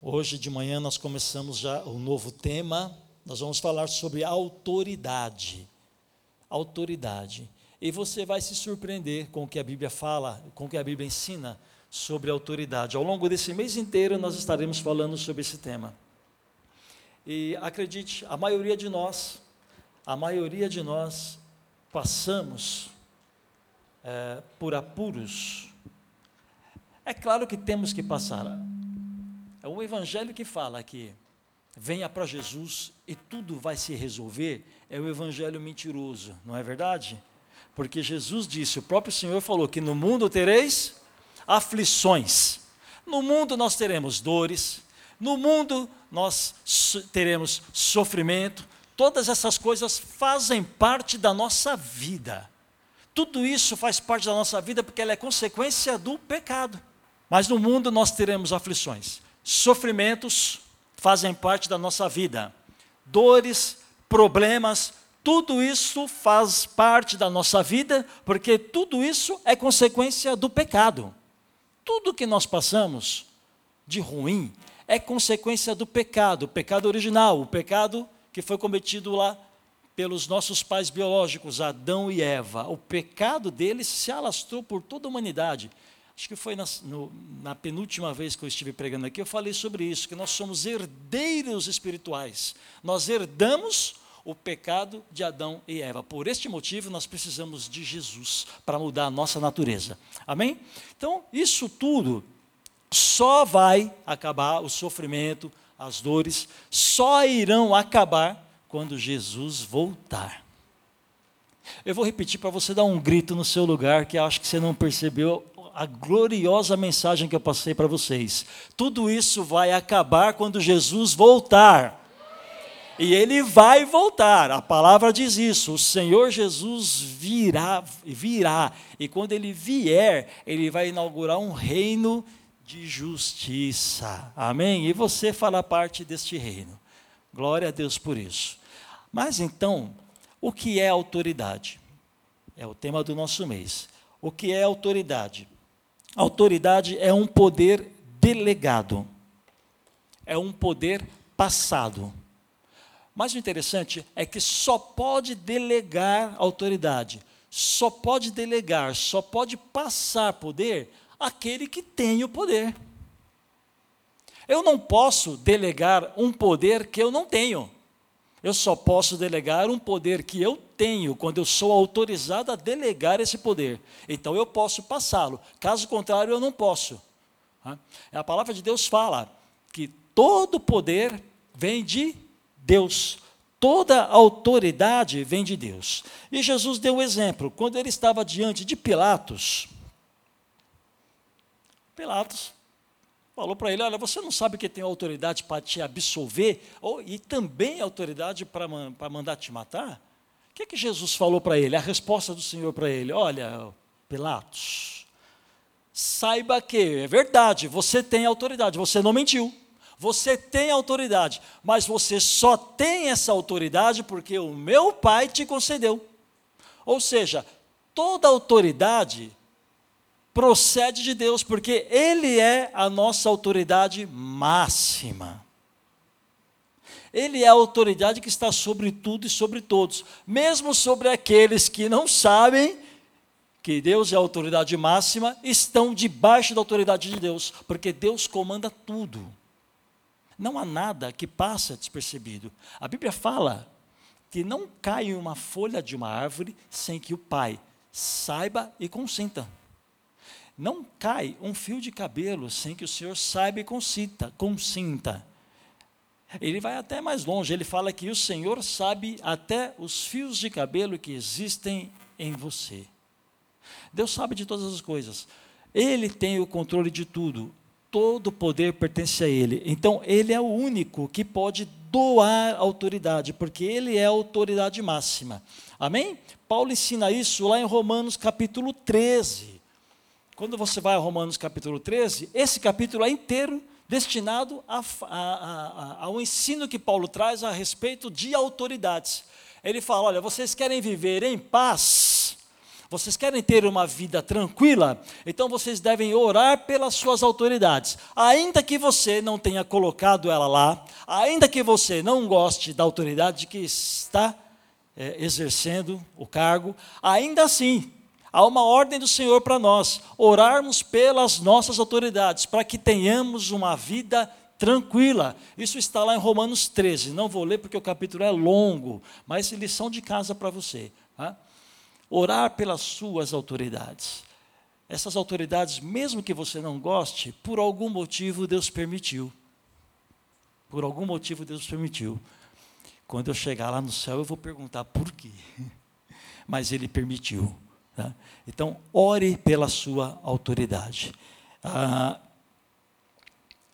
Hoje de manhã nós começamos já o um novo tema. Nós vamos falar sobre autoridade. Autoridade. E você vai se surpreender com o que a Bíblia fala, com o que a Bíblia ensina sobre autoridade. Ao longo desse mês inteiro nós estaremos falando sobre esse tema. E acredite, a maioria de nós, a maioria de nós passamos é, por apuros. É claro que temos que passar. É o evangelho que fala que venha para Jesus e tudo vai se resolver, é o evangelho mentiroso, não é verdade? Porque Jesus disse, o próprio Senhor falou que no mundo tereis aflições. No mundo nós teremos dores, no mundo nós teremos sofrimento, todas essas coisas fazem parte da nossa vida. Tudo isso faz parte da nossa vida porque ela é consequência do pecado. Mas no mundo nós teremos aflições sofrimentos fazem parte da nossa vida, dores, problemas, tudo isso faz parte da nossa vida, porque tudo isso é consequência do pecado. Tudo que nós passamos de ruim é consequência do pecado, o pecado original, o pecado que foi cometido lá pelos nossos pais biológicos, Adão e Eva. O pecado deles se alastrou por toda a humanidade acho que foi na, no, na, penúltima vez que eu estive pregando aqui, eu falei sobre isso, que nós somos herdeiros espirituais. Nós herdamos o pecado de Adão e Eva. Por este motivo, nós precisamos de Jesus para mudar a nossa natureza. Amém? Então, isso tudo só vai acabar, o sofrimento, as dores, só irão acabar quando Jesus voltar. Eu vou repetir para você dar um grito no seu lugar, que acho que você não percebeu a gloriosa mensagem que eu passei para vocês. Tudo isso vai acabar quando Jesus voltar. E ele vai voltar. A palavra diz isso. O Senhor Jesus virá, virá. E quando ele vier, ele vai inaugurar um reino de justiça. Amém? E você fará parte deste reino. Glória a Deus por isso. Mas então, o que é autoridade? É o tema do nosso mês. O que é autoridade? Autoridade é um poder delegado, é um poder passado. Mas o interessante é que só pode delegar autoridade, só pode delegar, só pode passar poder aquele que tem o poder. Eu não posso delegar um poder que eu não tenho. Eu só posso delegar um poder que eu tenho quando eu sou autorizado a delegar esse poder. Então eu posso passá-lo. Caso contrário, eu não posso. A palavra de Deus fala que todo poder vem de Deus. Toda autoridade vem de Deus. E Jesus deu um exemplo. Quando ele estava diante de Pilatos, Pilatos falou para ele: Olha, você não sabe que tem autoridade para te absolver ou, e também autoridade para, mandar te matar? O que, é que Jesus falou para ele? A resposta do Senhor para ele: Olha, Pilatos, saiba que é verdade, você tem autoridade, você não mentiu. Você tem autoridade, mas você só tem essa autoridade porque o meu Pai te concedeu. Ou seja, toda autoridade procede de Deus, porque Ele é a nossa autoridade máxima. Ele é a autoridade que está sobre tudo e sobre todos, mesmo sobre aqueles que não sabem que Deus é a autoridade máxima, estão debaixo da autoridade de Deus, porque Deus comanda tudo. Não há nada que passa despercebido. A Bíblia fala que não cai uma folha de uma árvore sem que o Pai saiba e consinta. Não cai um fio de cabelo sem que o Senhor saiba e consinta. consinta. Ele vai até mais longe, ele fala que o Senhor sabe até os fios de cabelo que existem em você. Deus sabe de todas as coisas. Ele tem o controle de tudo. Todo poder pertence a Ele. Então, Ele é o único que pode doar autoridade, porque ele é a autoridade máxima. Amém? Paulo ensina isso lá em Romanos capítulo 13. Quando você vai a Romanos capítulo 13, esse capítulo é inteiro destinado a, a, a, ao ensino que Paulo traz a respeito de autoridades. Ele fala: olha, vocês querem viver em paz, vocês querem ter uma vida tranquila, então vocês devem orar pelas suas autoridades. Ainda que você não tenha colocado ela lá, ainda que você não goste da autoridade que está é, exercendo o cargo, ainda assim, há uma ordem do Senhor para nós, orarmos pelas nossas autoridades, para que tenhamos uma vida tranquila. Isso está lá em Romanos 13. Não vou ler porque o capítulo é longo, mas lição de casa para você. Tá? Orar pelas suas autoridades. Essas autoridades, mesmo que você não goste, por algum motivo Deus permitiu. Por algum motivo Deus permitiu. Quando eu chegar lá no céu, eu vou perguntar por quê. Mas ele permitiu. Tá? Então, ore pela sua autoridade. Ah,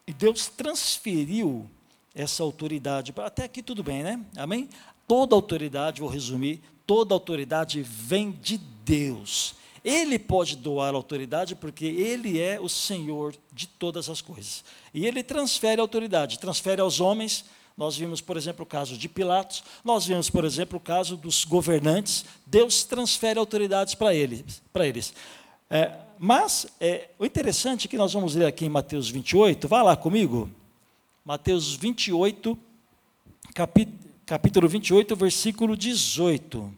e Deus transferiu essa autoridade. Até aqui tudo bem, né? Amém? Toda autoridade, vou resumir, toda autoridade vem de Deus. Ele pode doar autoridade porque ele é o Senhor de todas as coisas. E ele transfere autoridade, transfere aos homens nós vimos, por exemplo, o caso de Pilatos, nós vimos, por exemplo, o caso dos governantes. Deus transfere autoridades para eles. Para eles. É, mas é, o interessante é que nós vamos ler aqui em Mateus 28, vá lá comigo. Mateus 28, capítulo 28, versículo 18.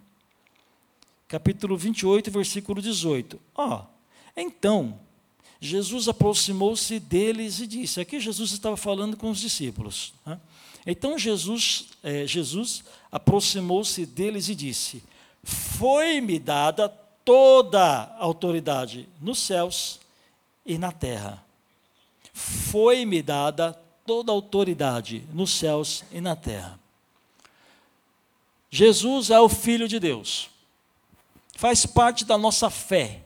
Capítulo 28, versículo 18. Ó, então, Jesus aproximou-se deles e disse: aqui Jesus estava falando com os discípulos. Né? Então Jesus, é, Jesus aproximou-se deles e disse: Foi-me dada toda a autoridade nos céus e na terra. Foi-me dada toda a autoridade nos céus e na terra. Jesus é o Filho de Deus. Faz parte da nossa fé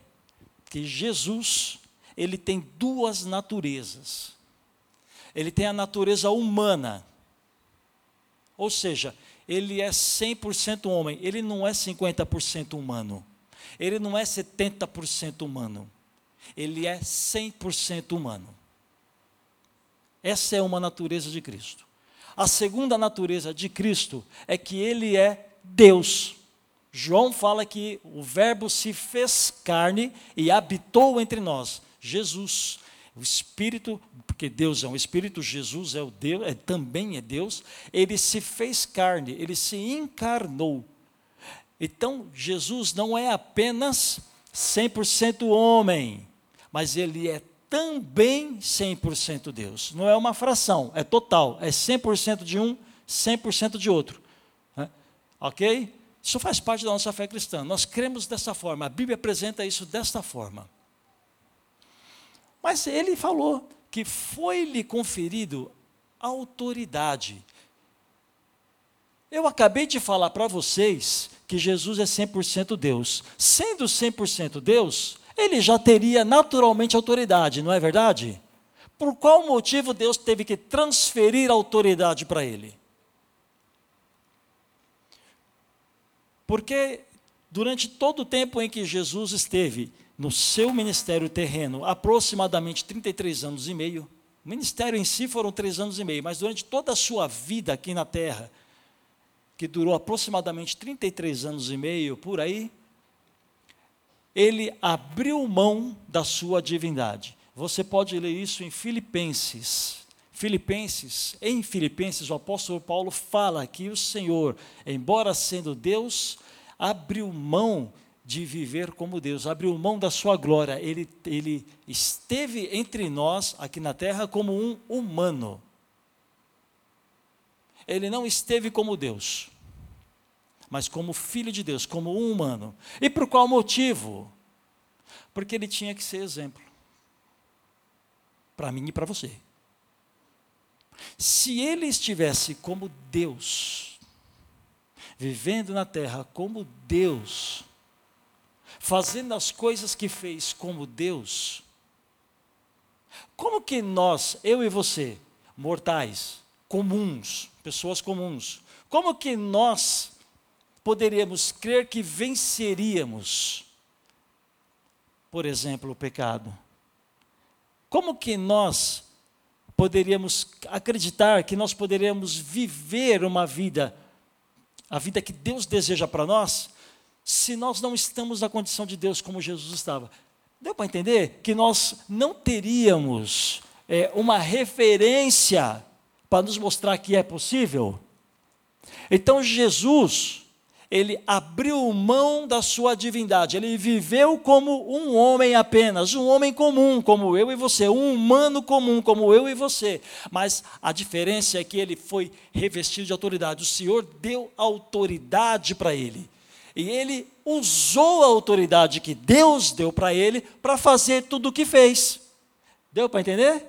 que Jesus, ele tem duas naturezas. Ele tem a natureza humana, ou seja, ele é 100% homem, ele não é 50% humano. Ele não é 70% humano. Ele é 100% humano. Essa é uma natureza de Cristo. A segunda natureza de Cristo é que ele é Deus. João fala que o Verbo se fez carne e habitou entre nós. Jesus. O Espírito, porque Deus é um Espírito, Jesus é o Deus, é, também é Deus, ele se fez carne, ele se encarnou. Então, Jesus não é apenas 100% homem, mas ele é também 100% Deus. Não é uma fração, é total, é 100% de um, 100% de outro. Né? Ok? Isso faz parte da nossa fé cristã. Nós cremos dessa forma, a Bíblia apresenta isso desta forma. Mas ele falou que foi-lhe conferido autoridade. Eu acabei de falar para vocês que Jesus é 100% Deus. Sendo 100% Deus, ele já teria naturalmente autoridade, não é verdade? Por qual motivo Deus teve que transferir autoridade para ele? Porque durante todo o tempo em que Jesus esteve no seu ministério terreno aproximadamente 33 anos e meio. O ministério em si foram três anos e meio, mas durante toda a sua vida aqui na terra, que durou aproximadamente 33 anos e meio, por aí, ele abriu mão da sua divindade. Você pode ler isso em Filipenses. Filipenses, em Filipenses, o apóstolo Paulo fala que o Senhor, embora sendo Deus, abriu mão de viver como Deus, abriu mão da sua glória, ele, ele esteve entre nós aqui na terra como um humano. Ele não esteve como Deus, mas como filho de Deus, como um humano. E por qual motivo? Porque ele tinha que ser exemplo para mim e para você. Se ele estivesse como Deus, vivendo na terra como Deus, fazendo as coisas que fez como Deus, como que nós, eu e você, mortais, comuns, pessoas comuns. Como que nós poderíamos crer que venceríamos, por exemplo, o pecado? Como que nós poderíamos acreditar que nós poderíamos viver uma vida, a vida que Deus deseja para nós, se nós não estamos na condição de Deus como Jesus estava? Deu para entender que nós não teríamos é, uma referência para nos mostrar que é possível? Então Jesus, ele abriu mão da sua divindade, ele viveu como um homem apenas, um homem comum, como eu e você, um humano comum, como eu e você. Mas a diferença é que ele foi revestido de autoridade, o Senhor deu autoridade para ele. E ele usou a autoridade que Deus deu para ele para fazer tudo o que fez. Deu para entender?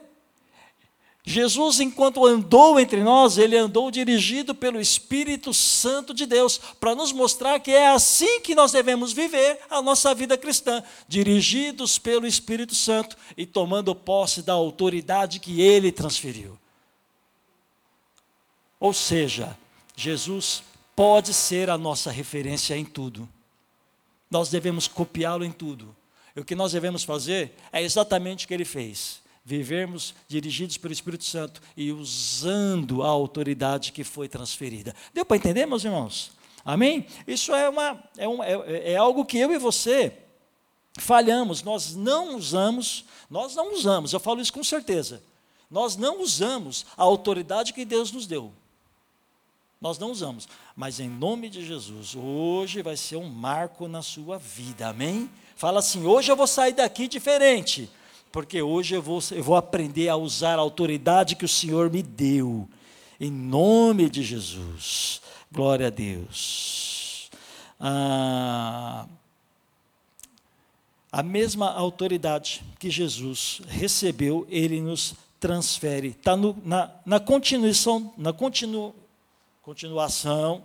Jesus, enquanto andou entre nós, ele andou dirigido pelo Espírito Santo de Deus, para nos mostrar que é assim que nós devemos viver a nossa vida cristã, dirigidos pelo Espírito Santo e tomando posse da autoridade que ele transferiu. Ou seja, Jesus pode ser a nossa referência em tudo. Nós devemos copiá-lo em tudo. E o que nós devemos fazer é exatamente o que ele fez vivermos dirigidos pelo Espírito Santo e usando a autoridade que foi transferida. Deu para entender, meus irmãos? Amém? Isso é, uma, é, um, é, é algo que eu e você falhamos, nós não usamos, nós não usamos, eu falo isso com certeza, nós não usamos a autoridade que Deus nos deu. Nós não usamos, mas em nome de Jesus, hoje vai ser um marco na sua vida, amém? Fala assim: hoje eu vou sair daqui diferente, porque hoje eu vou, eu vou aprender a usar a autoridade que o Senhor me deu, em nome de Jesus. Glória a Deus. Ah, a mesma autoridade que Jesus recebeu, ele nos transfere. Está na, na continuação, na continu, continuação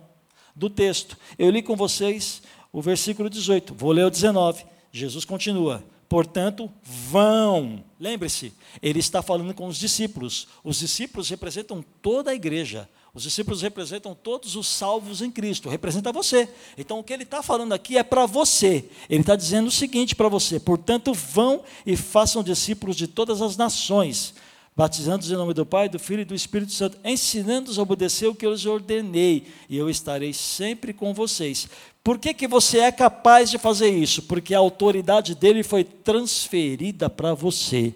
do texto. Eu li com vocês o versículo 18, vou ler o 19. Jesus continua. Portanto, vão. Lembre-se, ele está falando com os discípulos. Os discípulos representam toda a igreja. Os discípulos representam todos os salvos em Cristo, representa você. Então, o que ele está falando aqui é para você. Ele está dizendo o seguinte para você: portanto, vão e façam discípulos de todas as nações, batizando-os em nome do Pai, do Filho e do Espírito Santo, ensinando-os a obedecer o que eu lhes ordenei, e eu estarei sempre com vocês. Por que, que você é capaz de fazer isso? Porque a autoridade dele foi transferida para você.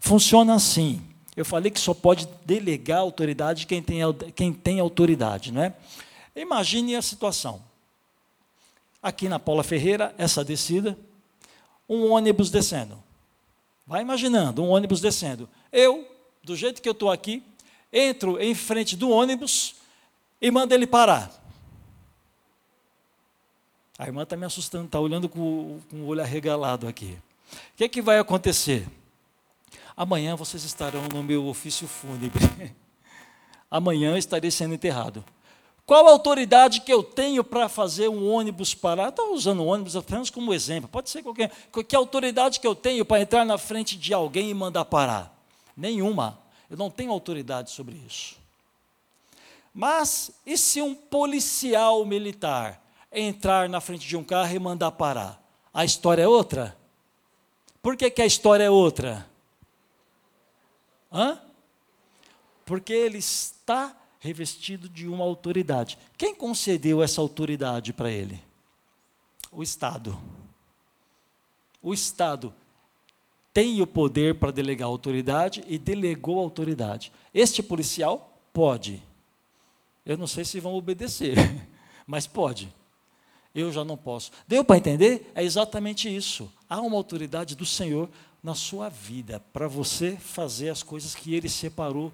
Funciona assim. Eu falei que só pode delegar autoridade quem tem, quem tem autoridade, não é? Imagine a situação. Aqui na Paula Ferreira, essa descida, um ônibus descendo. Vai imaginando, um ônibus descendo. Eu, do jeito que eu estou aqui, entro em frente do ônibus e mando ele parar. A irmã está me assustando, está olhando com, com, o olho arregalado aqui. O que, é que vai acontecer? Amanhã vocês estarão no meu ofício fúnebre. Amanhã estarei sendo enterrado. Qual a autoridade que eu tenho para fazer um ônibus parar? Estou usando o ônibus apenas como exemplo. Pode ser qualquer. Que autoridade que eu tenho para entrar na frente de alguém e mandar parar? Nenhuma. Eu não tenho autoridade sobre isso. Mas e se um policial militar entrar na frente de um carro e mandar parar. A história é outra? Por que, que a história é outra? Hã? Porque ele está revestido de uma autoridade. Quem concedeu essa autoridade para ele? O Estado. O Estado tem o poder para delegar autoridade e delegou autoridade. Este policial pode. Eu não sei se vão obedecer, mas pode eu já não posso. Deu para entender? É exatamente isso. Há uma autoridade do Senhor na sua vida para você fazer as coisas que Ele separou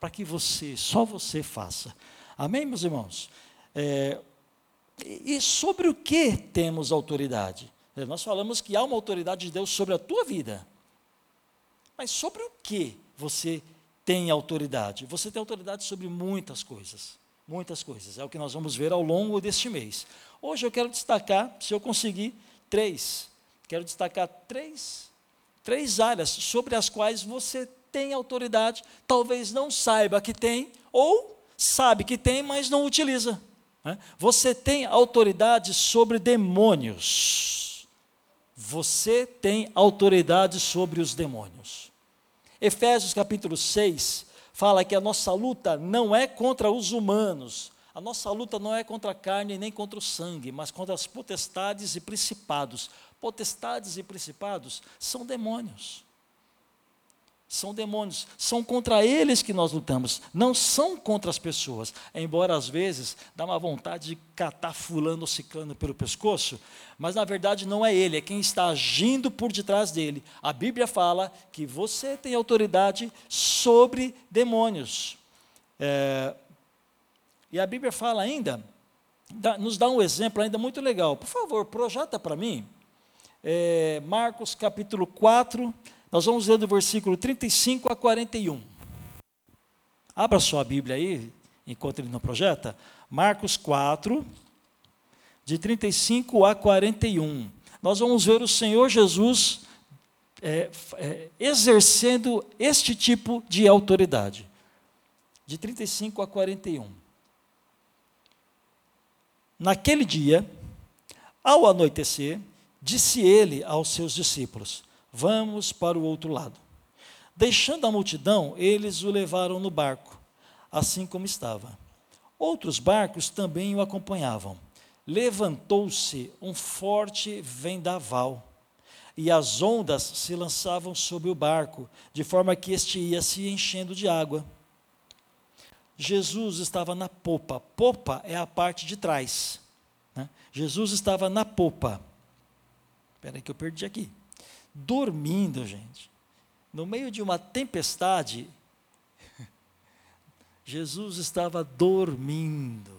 para que você, só você faça. Amém, meus irmãos? É, e sobre o que temos autoridade? É, nós falamos que há uma autoridade de Deus sobre a tua vida. Mas sobre o que você tem autoridade? Você tem autoridade sobre muitas coisas. Muitas coisas. É o que nós vamos ver ao longo deste mês. Hoje eu quero destacar, se eu conseguir, três. Quero destacar três, três áreas sobre as quais você tem autoridade, talvez não saiba que tem, ou sabe que tem, mas não utiliza. Né? Você tem autoridade sobre demônios. Você tem autoridade sobre os demônios. Efésios capítulo 6 fala que a nossa luta não é contra os humanos, a nossa luta não é contra a carne nem contra o sangue, mas contra as potestades e principados. Potestades e principados são demônios são demônios, são contra eles que nós lutamos, não são contra as pessoas. Embora às vezes dá uma vontade de catar fulano ou ciclano pelo pescoço, mas na verdade não é ele, é quem está agindo por detrás dele. A Bíblia fala que você tem autoridade sobre demônios. É, e a Bíblia fala ainda, dá, nos dá um exemplo ainda muito legal. Por favor, projeta para mim, é, Marcos capítulo 4, nós vamos ler do versículo 35 a 41. Abra sua Bíblia aí, enquanto ele não projeta. Marcos 4, de 35 a 41. Nós vamos ver o Senhor Jesus é, é, exercendo este tipo de autoridade. De 35 a 41. Naquele dia, ao anoitecer, disse ele aos seus discípulos: Vamos para o outro lado. Deixando a multidão, eles o levaram no barco, assim como estava. Outros barcos também o acompanhavam. Levantou-se um forte vendaval, e as ondas se lançavam sobre o barco, de forma que este ia se enchendo de água. Jesus estava na popa. Popa é a parte de trás. Né? Jesus estava na popa. Espera aí que eu perdi aqui dormindo, gente. No meio de uma tempestade, Jesus estava dormindo.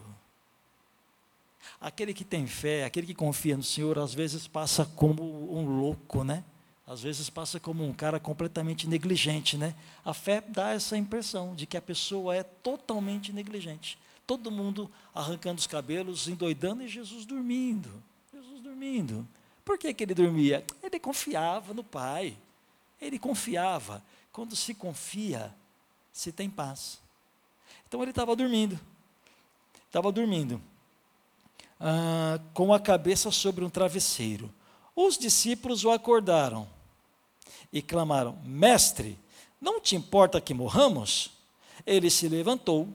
Aquele que tem fé, aquele que confia no Senhor, às vezes passa como um louco, né? Às vezes passa como um cara completamente negligente, né? A fé dá essa impressão de que a pessoa é totalmente negligente. Todo mundo arrancando os cabelos, endoidando e Jesus dormindo. Jesus dormindo. Por que, que ele dormia? Ele confiava no Pai. Ele confiava. Quando se confia, se tem paz. Então ele estava dormindo. Estava dormindo. Ah, com a cabeça sobre um travesseiro. Os discípulos o acordaram e clamaram: Mestre, não te importa que morramos? Ele se levantou,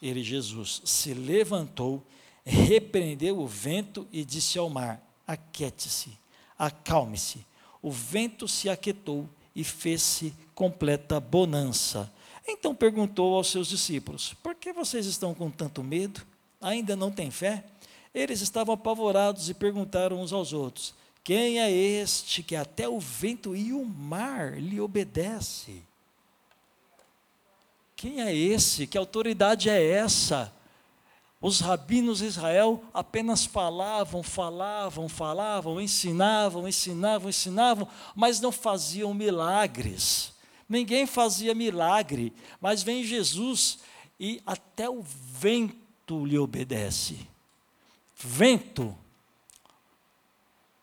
ele, Jesus, se levantou, repreendeu o vento e disse ao mar: aquiete-se, acalme-se. O vento se aquietou e fez-se completa bonança. Então perguntou aos seus discípulos: Por que vocês estão com tanto medo? Ainda não têm fé? Eles estavam apavorados e perguntaram uns aos outros: Quem é este que até o vento e o mar lhe obedece? Quem é esse? Que autoridade é essa? Os rabinos de Israel apenas falavam, falavam, falavam, ensinavam, ensinavam, ensinavam, mas não faziam milagres. Ninguém fazia milagre, mas vem Jesus e até o vento lhe obedece. Vento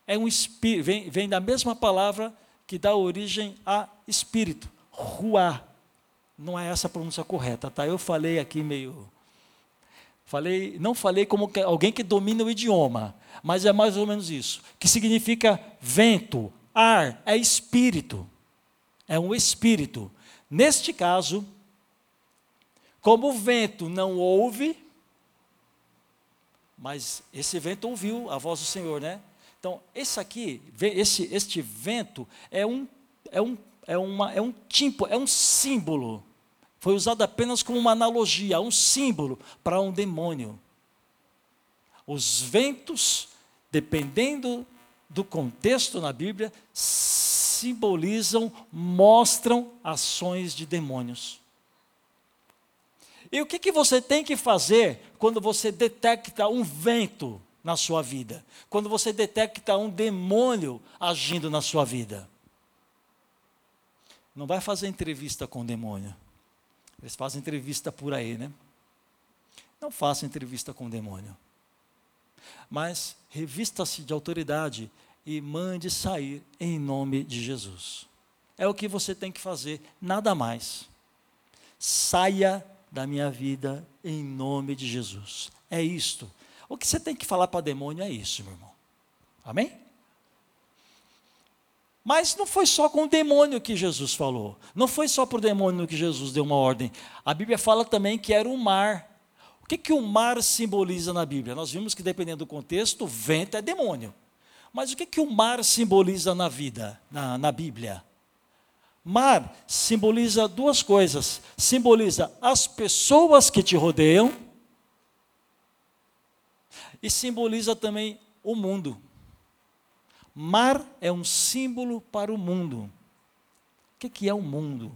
é um espírito, vem, vem da mesma palavra que dá origem a espírito, ruá. Não é essa a pronúncia correta, tá? Eu falei aqui meio Falei, não falei como alguém que domina o idioma, mas é mais ou menos isso, que significa vento, ar, é espírito. É um espírito. Neste caso, como o vento não ouve, mas esse vento ouviu a voz do Senhor, né? Então, esse aqui, esse, este vento é um, é um, é uma, é um tipo, é um símbolo foi usado apenas como uma analogia, um símbolo para um demônio. Os ventos, dependendo do contexto na Bíblia, simbolizam, mostram ações de demônios. E o que, que você tem que fazer quando você detecta um vento na sua vida? Quando você detecta um demônio agindo na sua vida? Não vai fazer entrevista com o demônio. Eles fazem entrevista por aí, né? Não façam entrevista com o demônio. Mas revista-se de autoridade e mande sair em nome de Jesus. É o que você tem que fazer, nada mais. Saia da minha vida em nome de Jesus. É isto. O que você tem que falar para demônio é isso, meu irmão. Amém? Mas não foi só com o demônio que Jesus falou. Não foi só para o demônio que Jesus deu uma ordem. A Bíblia fala também que era o mar. O que, que o mar simboliza na Bíblia? Nós vimos que, dependendo do contexto, vento é demônio. Mas o que, que o mar simboliza na vida, na, na Bíblia? Mar simboliza duas coisas: simboliza as pessoas que te rodeiam e simboliza também o mundo. Mar é um símbolo para o mundo. O que é o mundo?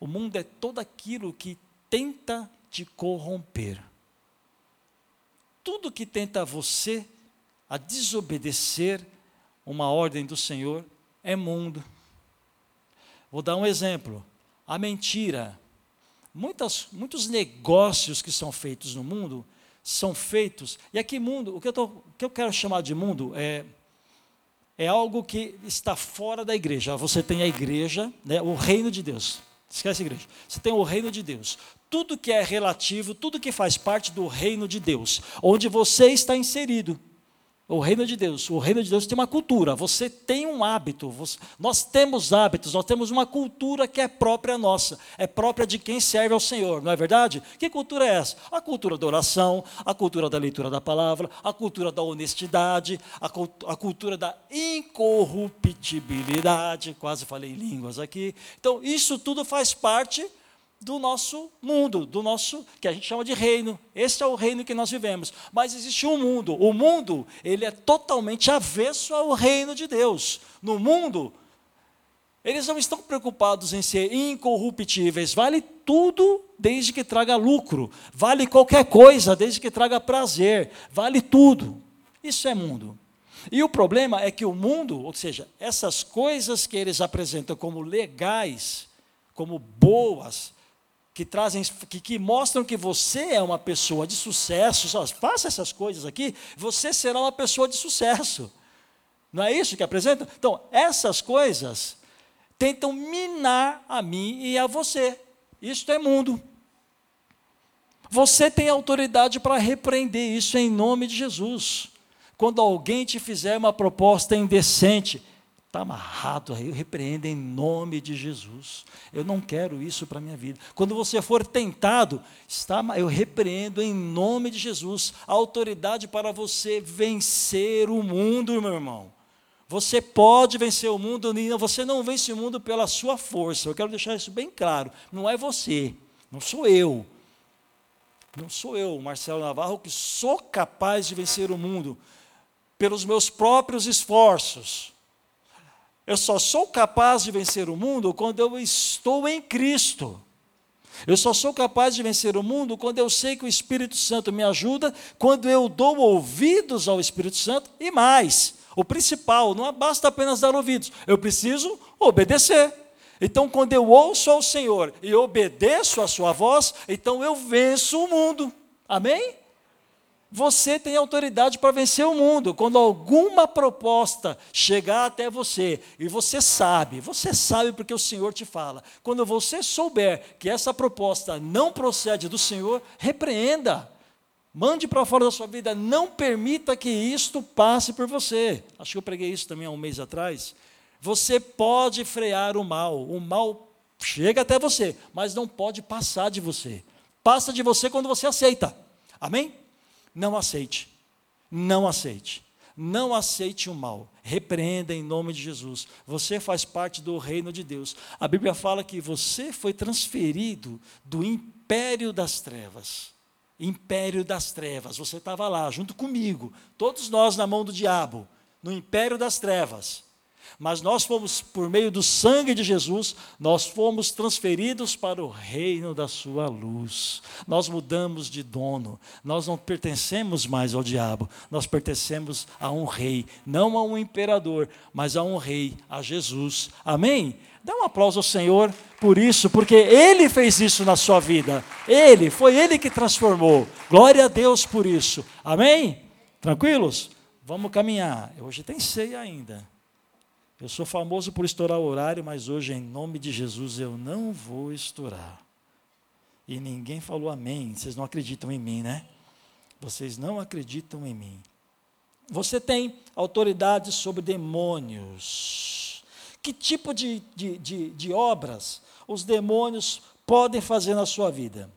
O mundo é todo aquilo que tenta te corromper. Tudo que tenta você a desobedecer uma ordem do Senhor é mundo. Vou dar um exemplo. A mentira. Muitas, muitos negócios que são feitos no mundo são feitos. E aqui, mundo, o que eu, tô, o que eu quero chamar de mundo é, é algo que está fora da igreja. Você tem a igreja, né, o reino de Deus. Esquece a igreja. Você tem o reino de Deus. Tudo que é relativo, tudo que faz parte do reino de Deus, onde você está inserido. O reino de Deus, o reino de Deus tem uma cultura, você tem um hábito, você, nós temos hábitos, nós temos uma cultura que é própria nossa, é própria de quem serve ao Senhor, não é verdade? Que cultura é essa? A cultura da oração, a cultura da leitura da palavra, a cultura da honestidade, a, a cultura da incorruptibilidade, quase falei línguas aqui. Então, isso tudo faz parte do nosso mundo, do nosso que a gente chama de reino. Esse é o reino que nós vivemos. Mas existe um mundo. O mundo, ele é totalmente avesso ao reino de Deus. No mundo, eles não estão preocupados em ser incorruptíveis. Vale tudo desde que traga lucro. Vale qualquer coisa desde que traga prazer. Vale tudo. Isso é mundo. E o problema é que o mundo, ou seja, essas coisas que eles apresentam como legais, como boas, que trazem, que, que, mostram que você é uma pessoa de sucesso, só, faça essas coisas aqui, você será uma pessoa de sucesso. Não é isso que apresenta? Então, essas coisas tentam minar a mim e a você. Isto é mundo. Você tem autoridade para repreender isso em nome de Jesus. Quando alguém te fizer uma proposta indecente, Está amarrado aí, eu repreendo em nome de Jesus. Eu não quero isso para a minha vida. Quando você for tentado, está, eu repreendo em nome de Jesus a autoridade para você vencer o mundo, meu irmão. Você pode vencer o mundo, você não vence o mundo pela sua força. Eu quero deixar isso bem claro. Não é você, não sou eu. Não sou eu, Marcelo Navarro, que sou capaz de vencer o mundo pelos meus próprios esforços eu só sou capaz de vencer o mundo quando eu estou em Cristo. Eu só sou capaz de vencer o mundo quando eu sei que o Espírito Santo me ajuda, quando eu dou ouvidos ao Espírito Santo e mais. O principal, não basta apenas dar ouvidos, eu preciso obedecer. Então, quando eu ouço ao Senhor e obedeço a Sua voz, então eu venço o mundo. Amém? Você tem autoridade para vencer o mundo. Quando alguma proposta chegar até você, e você sabe, você sabe porque o Senhor te fala. Quando você souber que essa proposta não procede do Senhor, repreenda. Mande para fora da sua vida, não permita que isto passe por você. Acho que eu preguei isso também há um mês atrás. Você pode frear o mal, o mal chega até você, mas não pode passar de você. Passa de você quando você aceita. Amém? Não aceite. Não aceite. Não aceite o mal. Repreenda em nome de Jesus. Você faz parte do reino de Deus. A Bíblia fala que você foi transferido do império das trevas. Império das trevas. Você estava lá junto comigo. Todos nós na mão do diabo. No império das trevas mas nós fomos, por meio do sangue de Jesus, nós fomos transferidos para o reino da sua luz. Nós mudamos de dono, nós não pertencemos mais ao diabo, nós pertencemos a um rei, não a um imperador, mas a um rei, a Jesus. Amém? Dá um aplauso ao Senhor por isso, porque Ele fez isso na sua vida. Ele, foi Ele que transformou. Glória a Deus por isso. Amém? Tranquilos? Vamos caminhar. Hoje tem ceia ainda. Eu sou famoso por estourar o horário, mas hoje, em nome de Jesus, eu não vou estourar. E ninguém falou amém. Vocês não acreditam em mim, né? Vocês não acreditam em mim. Você tem autoridade sobre demônios. Que tipo de, de, de, de obras os demônios podem fazer na sua vida?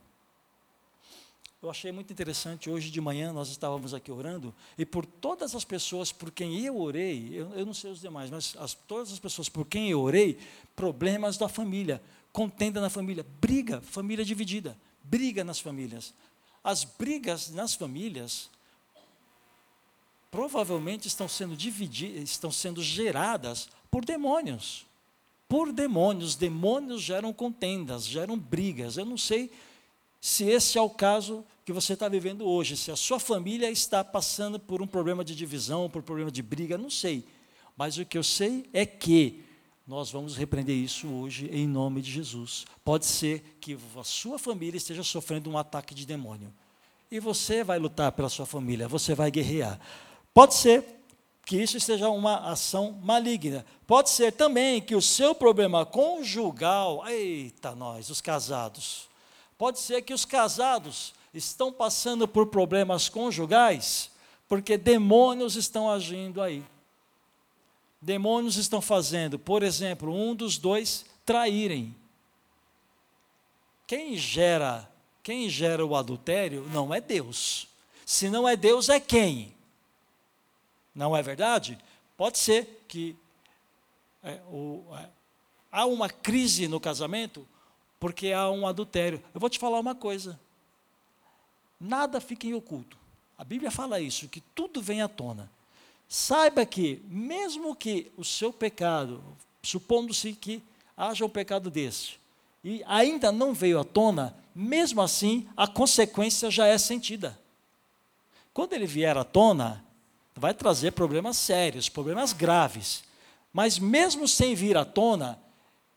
Eu achei muito interessante, hoje de manhã nós estávamos aqui orando, e por todas as pessoas por quem eu orei, eu, eu não sei os demais, mas as, todas as pessoas por quem eu orei, problemas da família, contenda na família, briga, família dividida, briga nas famílias. As brigas nas famílias provavelmente estão sendo divididas, estão sendo geradas por demônios. Por demônios, demônios geram contendas, geram brigas. Eu não sei se esse é o caso que você está vivendo hoje, se a sua família está passando por um problema de divisão, por um problema de briga, não sei. Mas o que eu sei é que nós vamos repreender isso hoje em nome de Jesus. Pode ser que a sua família esteja sofrendo um ataque de demônio. E você vai lutar pela sua família, você vai guerrear. Pode ser que isso esteja uma ação maligna. Pode ser também que o seu problema conjugal, eita nós, os casados. Pode ser que os casados estão passando por problemas conjugais porque demônios estão agindo aí demônios estão fazendo, por exemplo, um dos dois traírem. Quem gera, quem gera o adultério não é Deus. Se não é Deus, é quem? Não é verdade? Pode ser que é, o, é, há uma crise no casamento porque há um adultério. Eu vou te falar uma coisa. Nada fica em oculto. A Bíblia fala isso, que tudo vem à tona. Saiba que, mesmo que o seu pecado, supondo-se que haja um pecado desse, e ainda não veio à tona, mesmo assim, a consequência já é sentida. Quando ele vier à tona, vai trazer problemas sérios, problemas graves. Mas mesmo sem vir à tona,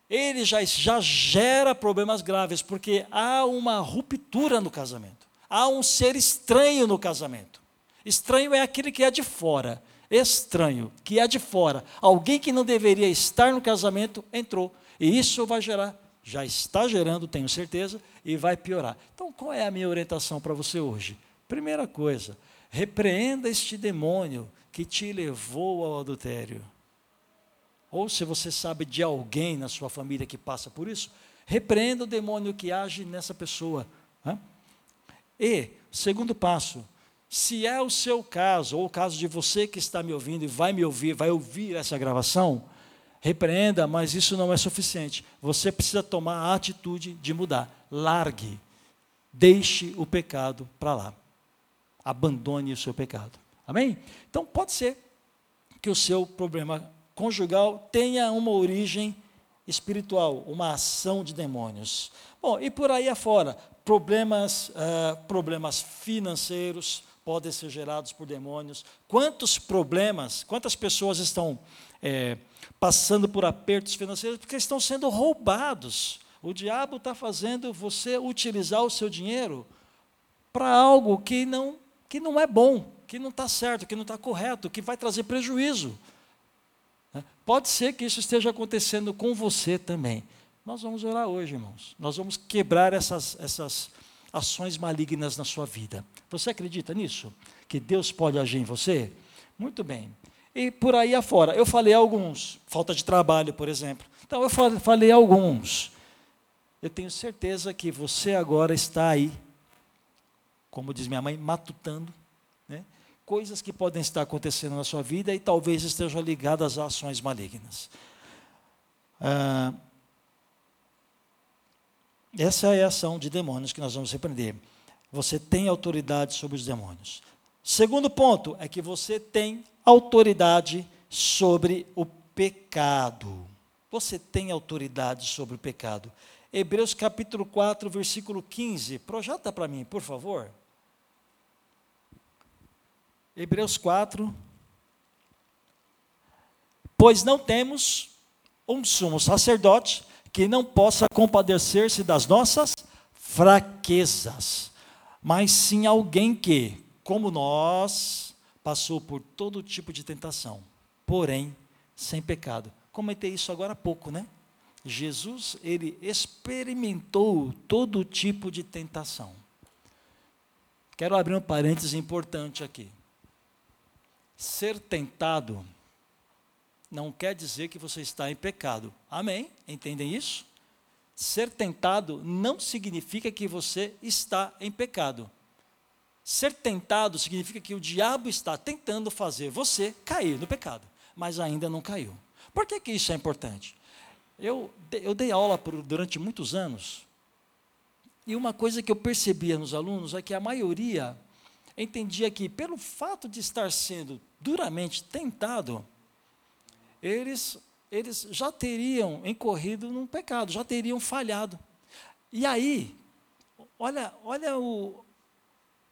ele já, já gera problemas graves, porque há uma ruptura no casamento. Há um ser estranho no casamento. Estranho é aquele que é de fora estranho, que é de fora, alguém que não deveria estar no casamento, entrou. E isso vai gerar, já está gerando, tenho certeza, e vai piorar. Então, qual é a minha orientação para você hoje? Primeira coisa, repreenda este demônio que te levou ao adultério. Ou se você sabe de alguém na sua família que passa por isso, repreenda o demônio que age nessa pessoa. E, segundo passo, se é o seu caso, ou o caso de você que está me ouvindo e vai me ouvir, vai ouvir essa gravação, repreenda, mas isso não é suficiente. Você precisa tomar a atitude de mudar. Largue. Deixe o pecado para lá. Abandone o seu pecado. Amém? Então pode ser que o seu problema conjugal tenha uma origem espiritual, uma ação de demônios. Bom, e por aí afora, problemas, uh, problemas financeiros, podem ser gerados por demônios. Quantos problemas, quantas pessoas estão é, passando por apertos financeiros porque estão sendo roubados. O diabo está fazendo você utilizar o seu dinheiro para algo que não, que não é bom, que não está certo, que não está correto, que vai trazer prejuízo. Né? Pode ser que isso esteja acontecendo com você também. Nós vamos orar hoje, irmãos. Nós vamos quebrar essas, essas ações malignas na sua vida. Você acredita nisso? Que Deus pode agir em você? Muito bem. E por aí afora, eu falei alguns, falta de trabalho, por exemplo. Então, eu falei alguns. Eu tenho certeza que você agora está aí, como diz minha mãe, matutando, né? Coisas que podem estar acontecendo na sua vida e talvez estejam ligadas a ações malignas. Ah, essa é a ação de demônios que nós vamos repreender. Você tem autoridade sobre os demônios. Segundo ponto é que você tem autoridade sobre o pecado. Você tem autoridade sobre o pecado. Hebreus capítulo 4, versículo 15. Projeta para mim, por favor. Hebreus 4. Pois não temos um sumo sacerdote que não possa compadecer-se das nossas fraquezas, mas sim alguém que, como nós, passou por todo tipo de tentação, porém sem pecado. Comentei isso agora há pouco, né? Jesus, ele experimentou todo tipo de tentação. Quero abrir um parênteses importante aqui. Ser tentado não quer dizer que você está em pecado. Amém? Entendem isso? Ser tentado não significa que você está em pecado. Ser tentado significa que o diabo está tentando fazer você cair no pecado, mas ainda não caiu. Por que, que isso é importante? Eu, eu dei aula por, durante muitos anos, e uma coisa que eu percebia nos alunos é que a maioria entendia que, pelo fato de estar sendo duramente tentado, eles, eles já teriam incorrido num pecado, já teriam falhado. E aí, olha, olha o,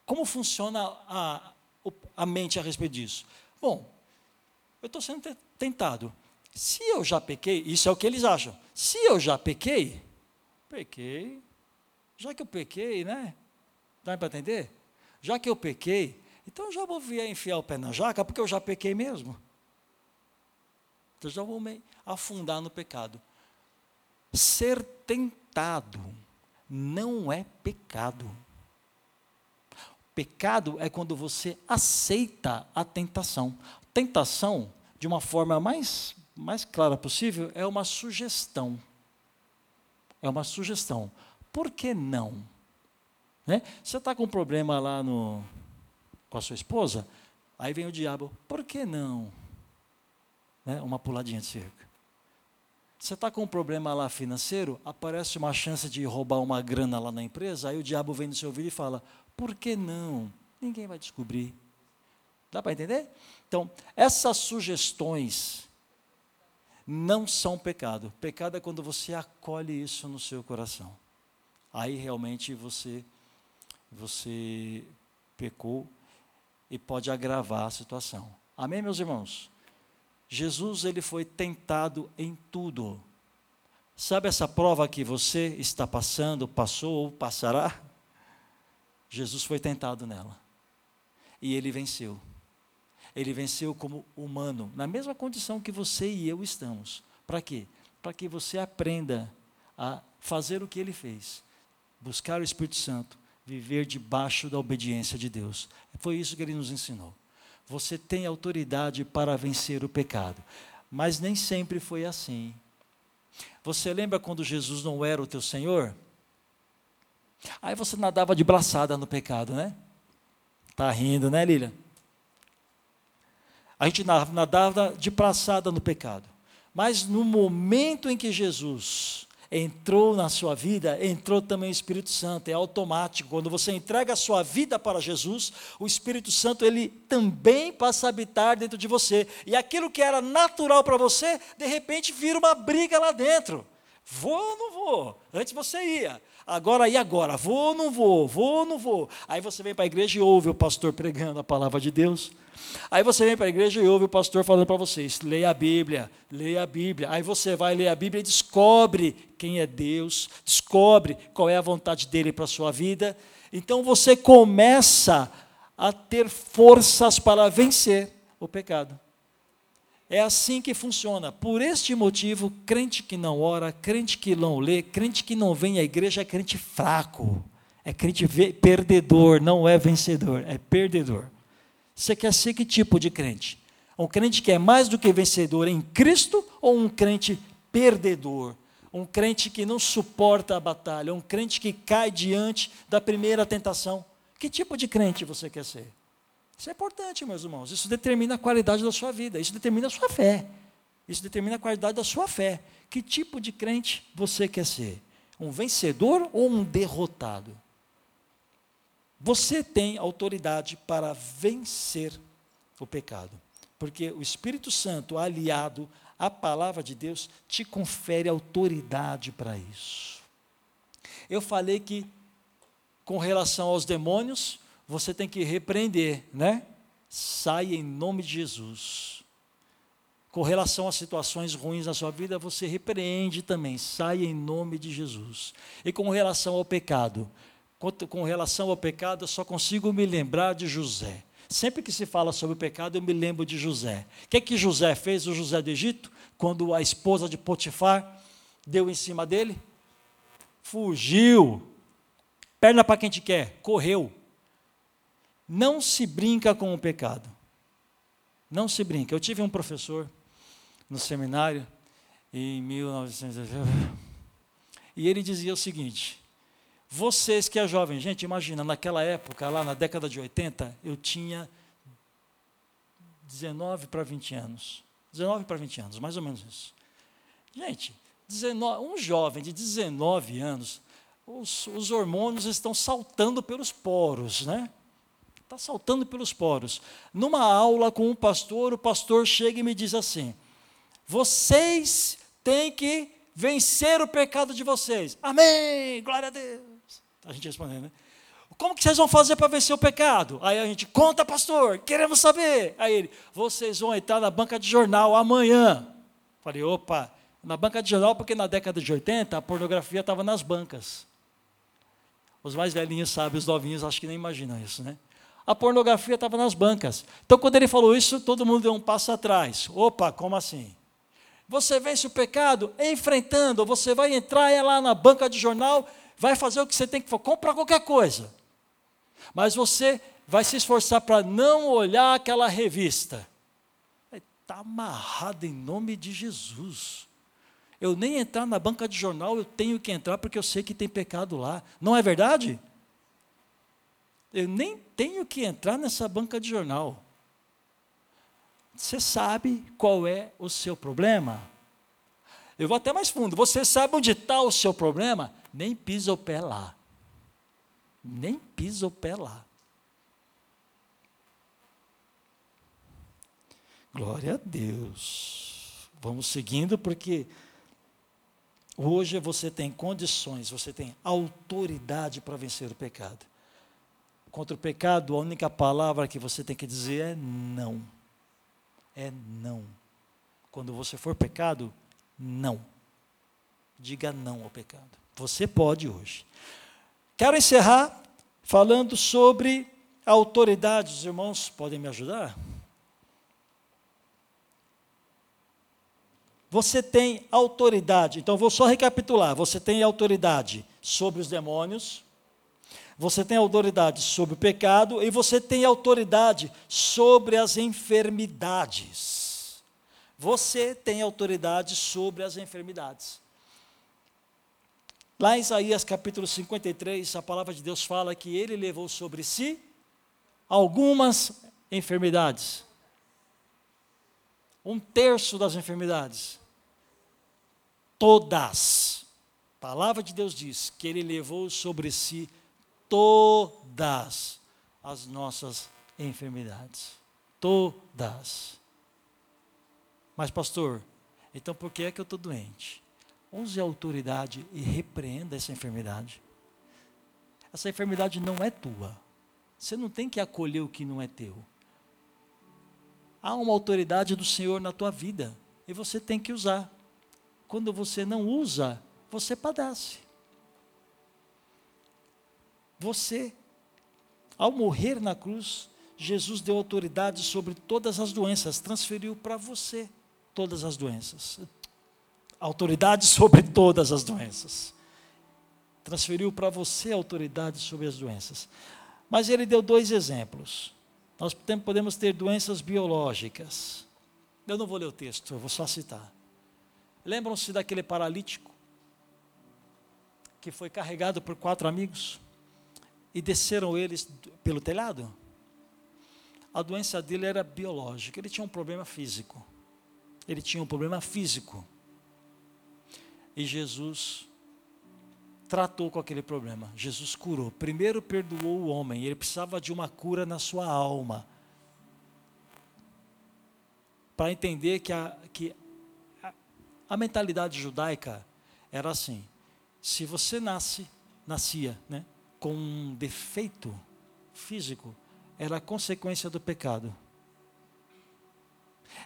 como funciona a, a mente a respeito disso. Bom, eu estou sendo tentado. Se eu já pequei, isso é o que eles acham. Se eu já pequei, pequei, já que eu pequei, né? Dá para entender? Já que eu pequei, então eu já vou vir enfiar o pé na jaca, porque eu já pequei mesmo. Então já vou me afundar no pecado. Ser tentado não é pecado. Pecado é quando você aceita a tentação. Tentação, de uma forma mais mais clara possível, é uma sugestão. É uma sugestão. Por que não? Né? Você está com um problema lá no, com a sua esposa, aí vem o diabo, por que não? Né? Uma puladinha de cerca. Você está com um problema lá financeiro, aparece uma chance de roubar uma grana lá na empresa, aí o diabo vem no seu ouvido e fala, por que não? Ninguém vai descobrir. Dá para entender? Então, essas sugestões não são pecado. Pecado é quando você acolhe isso no seu coração. Aí realmente você você pecou e pode agravar a situação. Amém, meus irmãos? Jesus ele foi tentado em tudo. Sabe essa prova que você está passando, passou ou passará? Jesus foi tentado nela. E ele venceu. Ele venceu como humano, na mesma condição que você e eu estamos. Para quê? Para que você aprenda a fazer o que ele fez. Buscar o Espírito Santo, viver debaixo da obediência de Deus. Foi isso que ele nos ensinou. Você tem autoridade para vencer o pecado. Mas nem sempre foi assim. Você lembra quando Jesus não era o teu Senhor? Aí você nadava de braçada no pecado, né? Tá rindo, né, Lília? A gente nadava de braçada no pecado. Mas no momento em que Jesus entrou na sua vida, entrou também o Espírito Santo, é automático. Quando você entrega a sua vida para Jesus, o Espírito Santo ele também passa a habitar dentro de você. E aquilo que era natural para você, de repente vira uma briga lá dentro. Vou ou não vou? Antes você ia. Agora e agora? Vou ou não vou? Vou ou não vou? Aí você vem para a igreja e ouve o pastor pregando a palavra de Deus. Aí você vem para a igreja e ouve o pastor falando para vocês: leia a Bíblia, leia a Bíblia. Aí você vai ler a Bíblia e descobre quem é Deus, descobre qual é a vontade dele para a sua vida. Então você começa a ter forças para vencer o pecado. É assim que funciona. Por este motivo, crente que não ora, crente que não lê, crente que não vem à igreja é crente fraco. É crente perdedor, não é vencedor, é perdedor. Você quer ser que tipo de crente? Um crente que é mais do que vencedor em Cristo ou um crente perdedor? Um crente que não suporta a batalha, um crente que cai diante da primeira tentação? Que tipo de crente você quer ser? Isso é importante, meus irmãos. Isso determina a qualidade da sua vida, isso determina a sua fé. Isso determina a qualidade da sua fé. Que tipo de crente você quer ser? Um vencedor ou um derrotado? Você tem autoridade para vencer o pecado, porque o Espírito Santo, aliado à palavra de Deus, te confere autoridade para isso. Eu falei que, com relação aos demônios, você tem que repreender, né? Sai em nome de Jesus. Com relação a situações ruins na sua vida, você repreende também, sai em nome de Jesus. E com relação ao pecado, com relação ao pecado, eu só consigo me lembrar de José. Sempre que se fala sobre o pecado, eu me lembro de José. O que é que José fez, o José do Egito, quando a esposa de Potifar Deu em cima dele, fugiu. Perna para quem te quer, correu. Não se brinca com o pecado. Não se brinca. Eu tive um professor no seminário em 1900 e ele dizia o seguinte: vocês que é jovem, gente, imagina, naquela época, lá na década de 80, eu tinha 19 para 20 anos. 19 para 20 anos, mais ou menos isso. Gente, 19, um jovem de 19 anos, os, os hormônios estão saltando pelos poros, né? Está saltando pelos poros. Numa aula com um pastor, o pastor chega e me diz assim: vocês têm que vencer o pecado de vocês. Amém! Glória a Deus. A gente respondendo, né? Como que vocês vão fazer para vencer o pecado? Aí a gente, conta, pastor, queremos saber. Aí ele, vocês vão entrar na banca de jornal amanhã. Falei, opa, na banca de jornal, porque na década de 80 a pornografia estava nas bancas. Os mais velhinhos sabem, os novinhos acho que nem imaginam isso, né? A pornografia estava nas bancas. Então, quando ele falou isso, todo mundo deu um passo atrás. Opa, como assim? Você vence o pecado enfrentando, você vai entrar lá na banca de jornal, vai fazer o que você tem que fazer, comprar qualquer coisa. Mas você vai se esforçar para não olhar aquela revista. Está amarrado em nome de Jesus. Eu nem entrar na banca de jornal, eu tenho que entrar porque eu sei que tem pecado lá. Não é verdade? Eu nem tenho que entrar nessa banca de jornal. Você sabe qual é o seu problema? Eu vou até mais fundo. Você sabe onde está o seu problema? Nem pisa o pé lá nem pisa o pé lá. Glória a Deus. Vamos seguindo, porque hoje você tem condições, você tem autoridade para vencer o pecado. Contra o pecado, a única palavra que você tem que dizer é não. É não. Quando você for pecado, não. Diga não ao pecado. Você pode hoje. Quero encerrar falando sobre a autoridade. Os irmãos podem me ajudar? Você tem autoridade. Então, vou só recapitular. Você tem autoridade sobre os demônios, você tem autoridade sobre o pecado e você tem autoridade sobre as enfermidades. Você tem autoridade sobre as enfermidades. Lá em Isaías capítulo 53, a palavra de Deus fala que ele levou sobre si algumas enfermidades. Um terço das enfermidades. Todas. A palavra de Deus diz que ele levou sobre si todas as nossas enfermidades. Todas. Mas, pastor, então por que é que eu estou doente? Use a autoridade e repreenda essa enfermidade. Essa enfermidade não é tua. Você não tem que acolher o que não é teu. Há uma autoridade do Senhor na tua vida e você tem que usar. Quando você não usa, você padece. Você, ao morrer na cruz, Jesus deu autoridade sobre todas as doenças, transferiu para você todas as doenças, autoridade sobre todas as doenças. Transferiu para você autoridade sobre as doenças. Mas ele deu dois exemplos. Nós podemos ter doenças biológicas. Eu não vou ler o texto, eu vou só citar. Lembram-se daquele paralítico que foi carregado por quatro amigos e desceram eles pelo telhado? A doença dele era biológica, ele tinha um problema físico. Ele tinha um problema físico. E Jesus tratou com aquele problema. Jesus curou. Primeiro perdoou o homem, ele precisava de uma cura na sua alma. Para entender que, a, que a, a, mentalidade judaica era assim: se você nasce, nascia né, com um defeito físico, era consequência do pecado.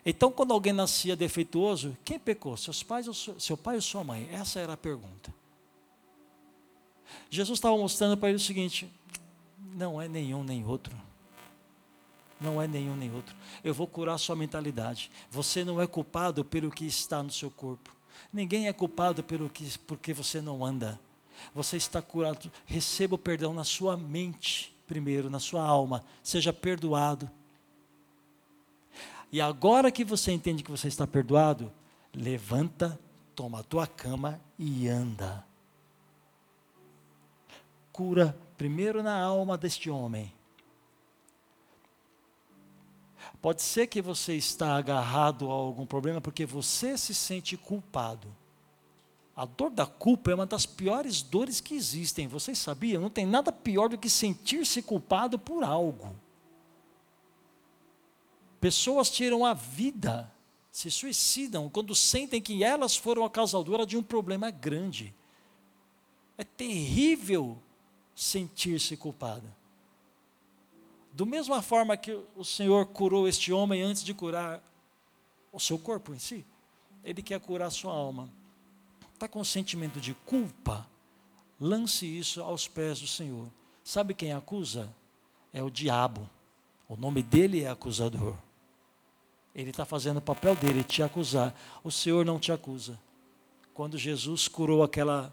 Então, quando alguém nascia defeituoso, quem pecou? Seus pais ou seu pai ou sua mãe? Essa era a pergunta. Jesus estava mostrando para ele o seguinte: não é nenhum nem outro. Não é nenhum nem outro. Eu vou curar sua mentalidade. Você não é culpado pelo que está no seu corpo. Ninguém é culpado pelo que, porque você não anda. Você está curado. Receba o perdão na sua mente, primeiro, na sua alma. Seja perdoado. E agora que você entende que você está perdoado, levanta, toma a tua cama e anda. Cura primeiro na alma deste homem. Pode ser que você está agarrado a algum problema porque você se sente culpado. A dor da culpa é uma das piores dores que existem. Vocês sabiam? Não tem nada pior do que sentir-se culpado por algo. Pessoas tiram a vida, se suicidam quando sentem que elas foram a causadora de um problema grande. É terrível sentir-se culpada. Do mesma forma que o Senhor curou este homem antes de curar o seu corpo em si, Ele quer curar sua alma está com sentimento de culpa, lance isso aos pés do Senhor. Sabe quem acusa? É o diabo. O nome dele é acusador. Ele está fazendo o papel dele, te acusar. O Senhor não te acusa. Quando Jesus curou aquela.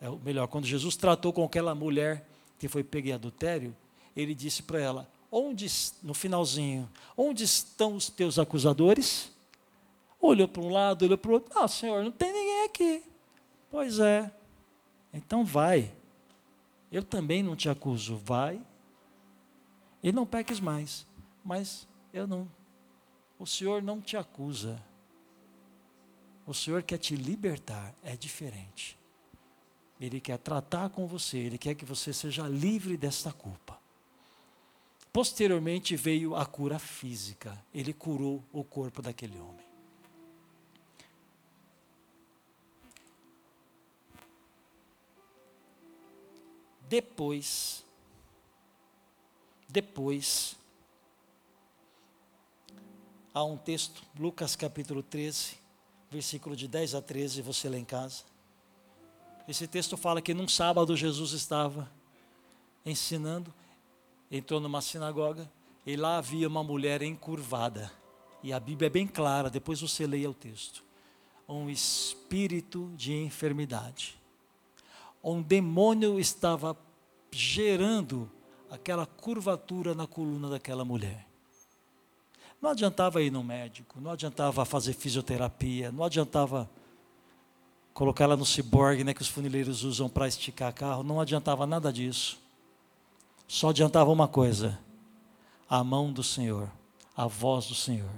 É, melhor, quando Jesus tratou com aquela mulher que foi pega em adultério, ele disse para ela: onde, no finalzinho, onde estão os teus acusadores? Olhou para um lado, olhou para o outro. Ah, Senhor, não tem ninguém aqui. Pois é. Então vai. Eu também não te acuso. Vai. E não peques mais. Mas eu não. O Senhor não te acusa. O Senhor quer te libertar. É diferente. Ele quer tratar com você. Ele quer que você seja livre desta culpa. Posteriormente veio a cura física. Ele curou o corpo daquele homem. Depois, depois, há um texto, Lucas capítulo 13, versículo de 10 a 13, você lê em casa. Esse texto fala que num sábado Jesus estava ensinando, entrou numa sinagoga e lá havia uma mulher encurvada. E a Bíblia é bem clara, depois você leia o texto. Um espírito de enfermidade um demônio estava gerando aquela curvatura na coluna daquela mulher. Não adiantava ir no médico, não adiantava fazer fisioterapia, não adiantava colocar ela no ciborgue, né, que os funileiros usam para esticar carro, não adiantava nada disso. Só adiantava uma coisa: a mão do Senhor, a voz do Senhor.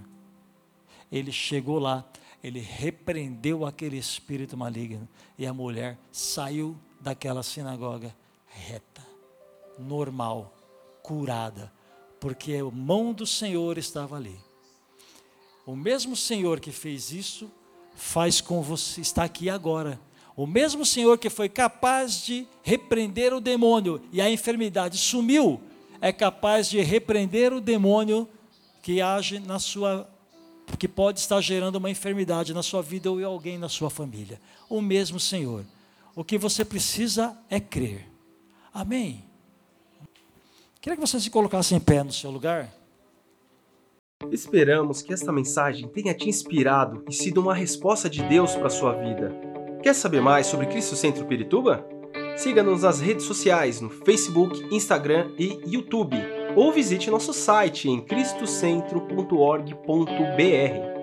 Ele chegou lá, ele repreendeu aquele espírito maligno e a mulher saiu daquela sinagoga reta, normal, curada, porque a mão do Senhor estava ali. O mesmo Senhor que fez isso, faz com você, está aqui agora. O mesmo Senhor que foi capaz de repreender o demônio e a enfermidade sumiu, é capaz de repreender o demônio que age na sua que pode estar gerando uma enfermidade na sua vida ou em alguém na sua família. O mesmo Senhor. O que você precisa é crer. Amém. Queria que você se colocasse em pé no seu lugar. Esperamos que esta mensagem tenha te inspirado e sido uma resposta de Deus para a sua vida. Quer saber mais sobre Cristo Centro Pirituba? Siga-nos nas redes sociais no Facebook, Instagram e YouTube, ou visite nosso site em cristocentro.org.br.